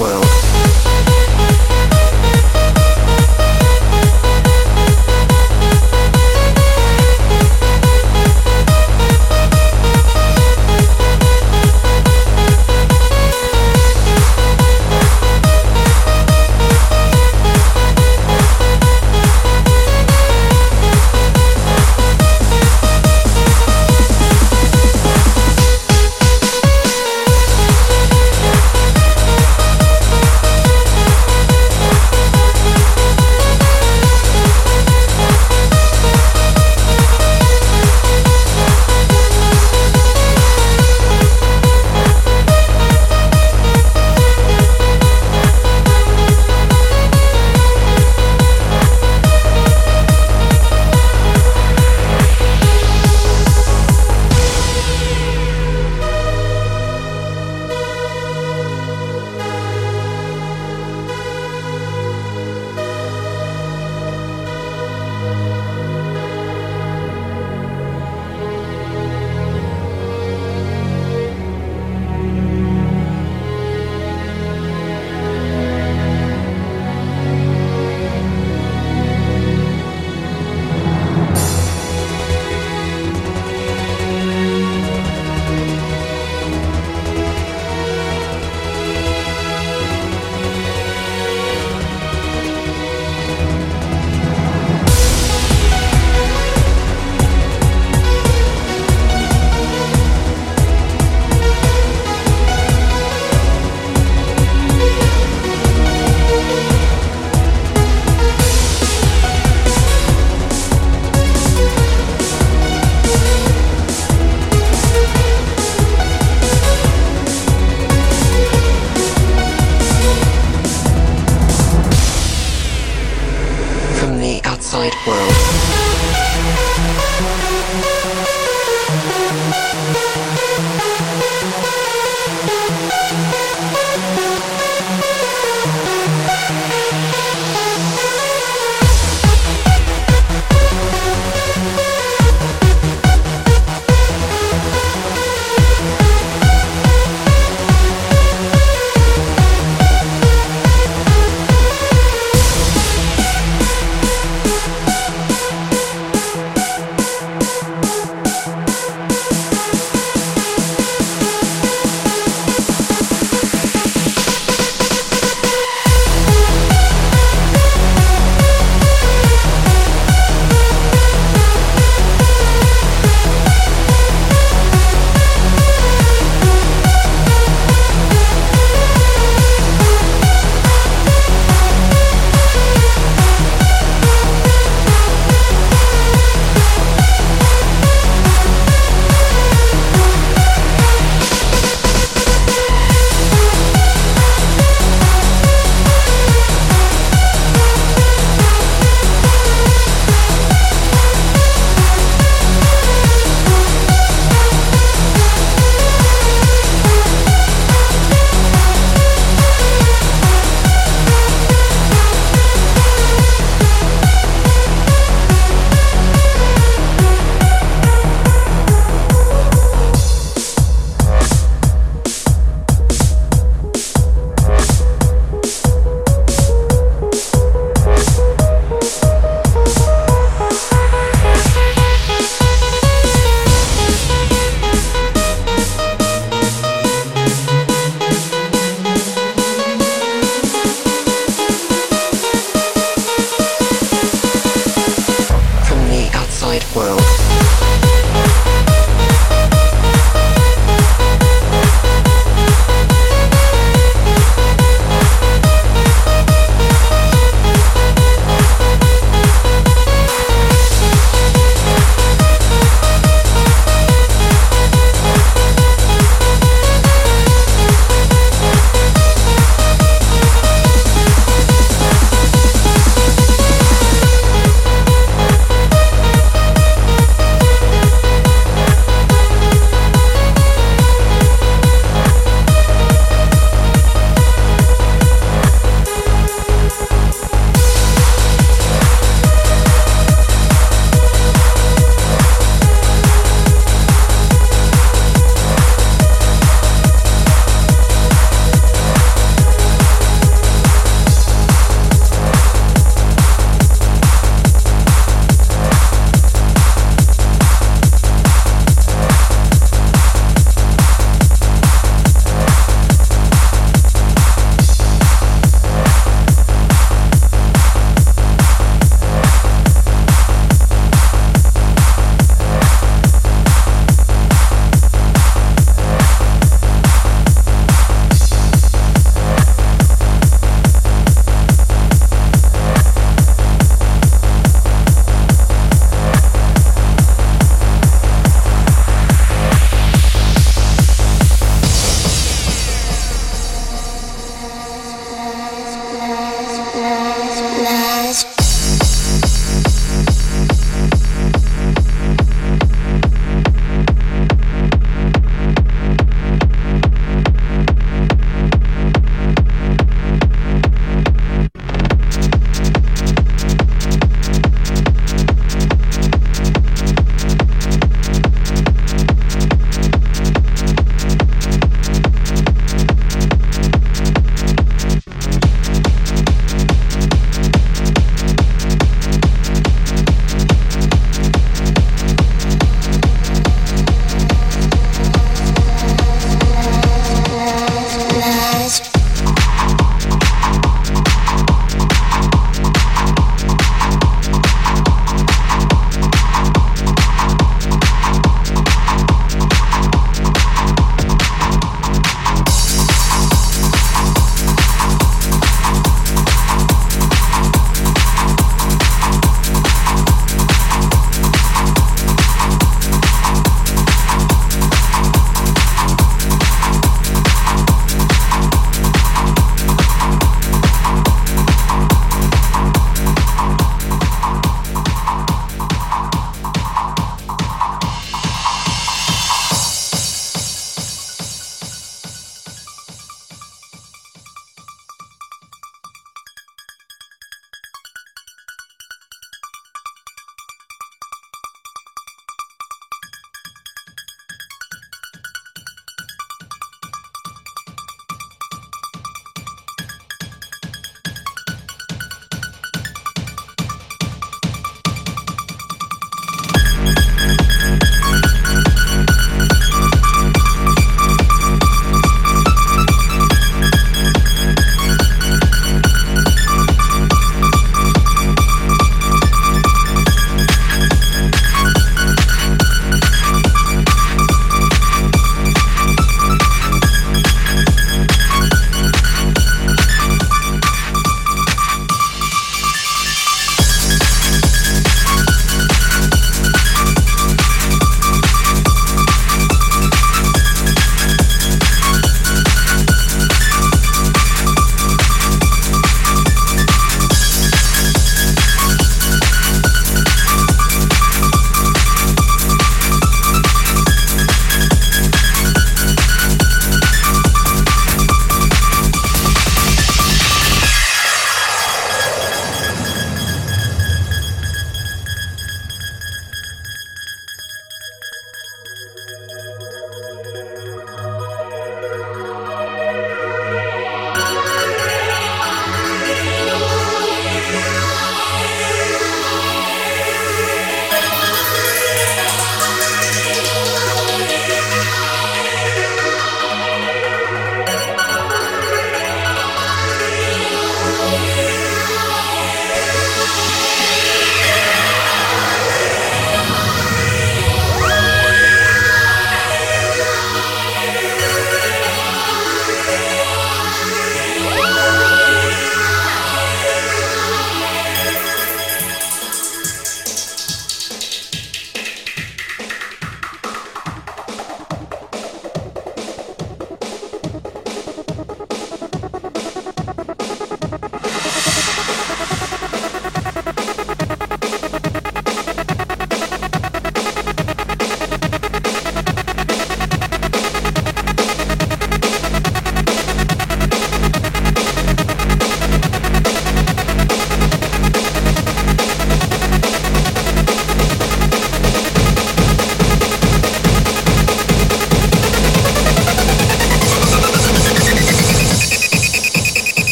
world.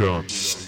Zombie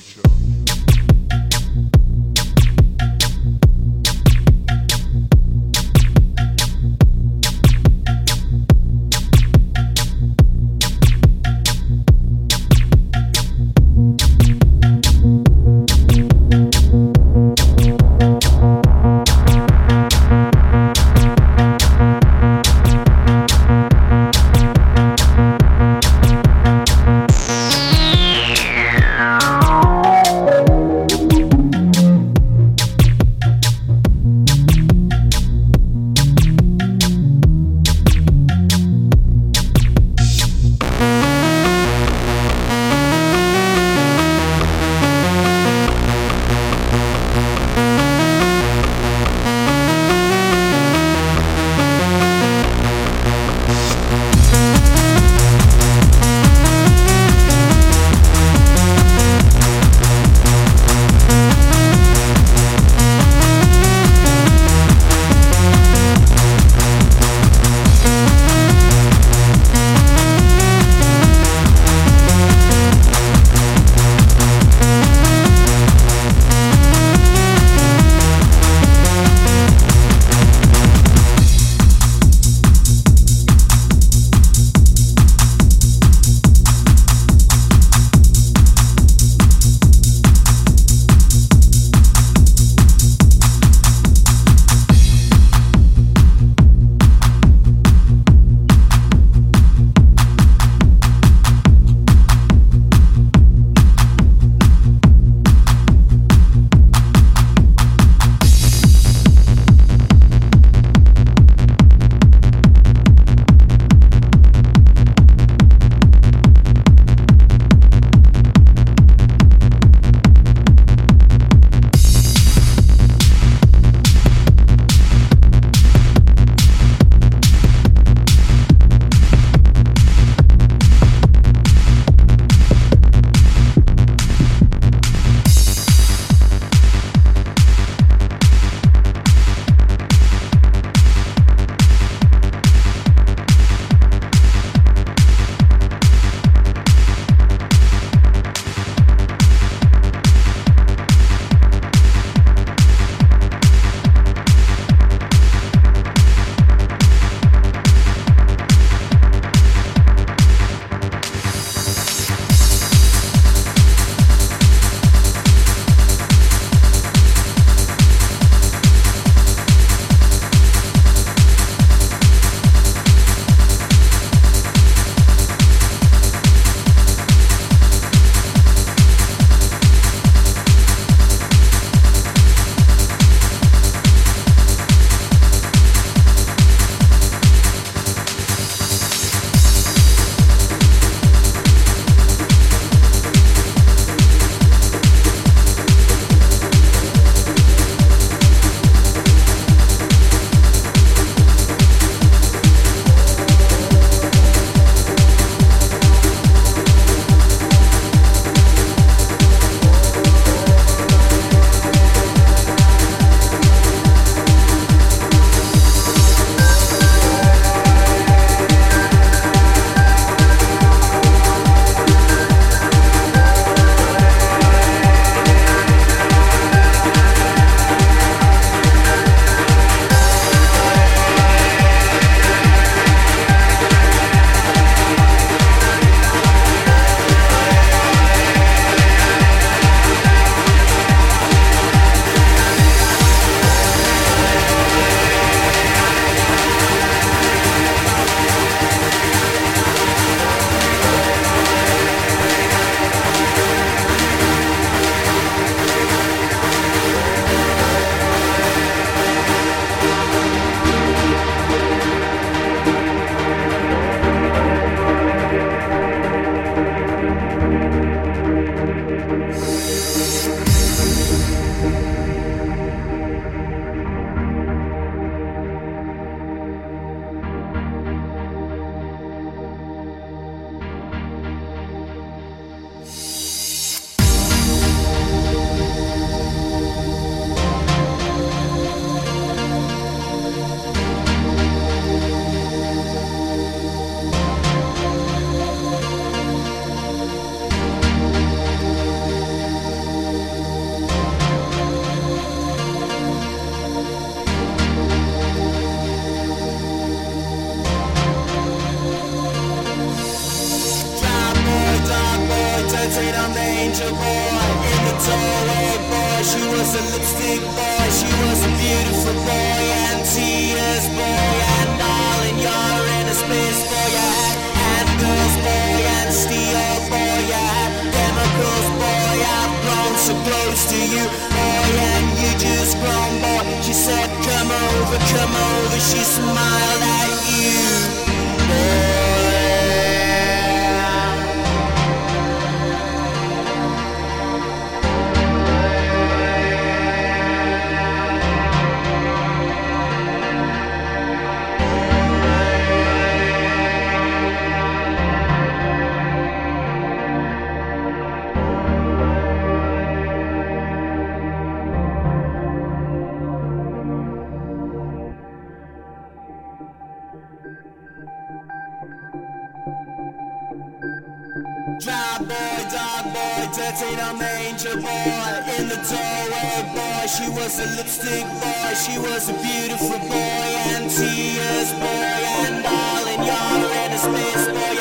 some angel boy. In the doorway boy. She was a lipstick boy, she was a beautiful boy. And tears boy and all in your space boy.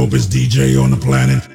Dopest DJ on the planet.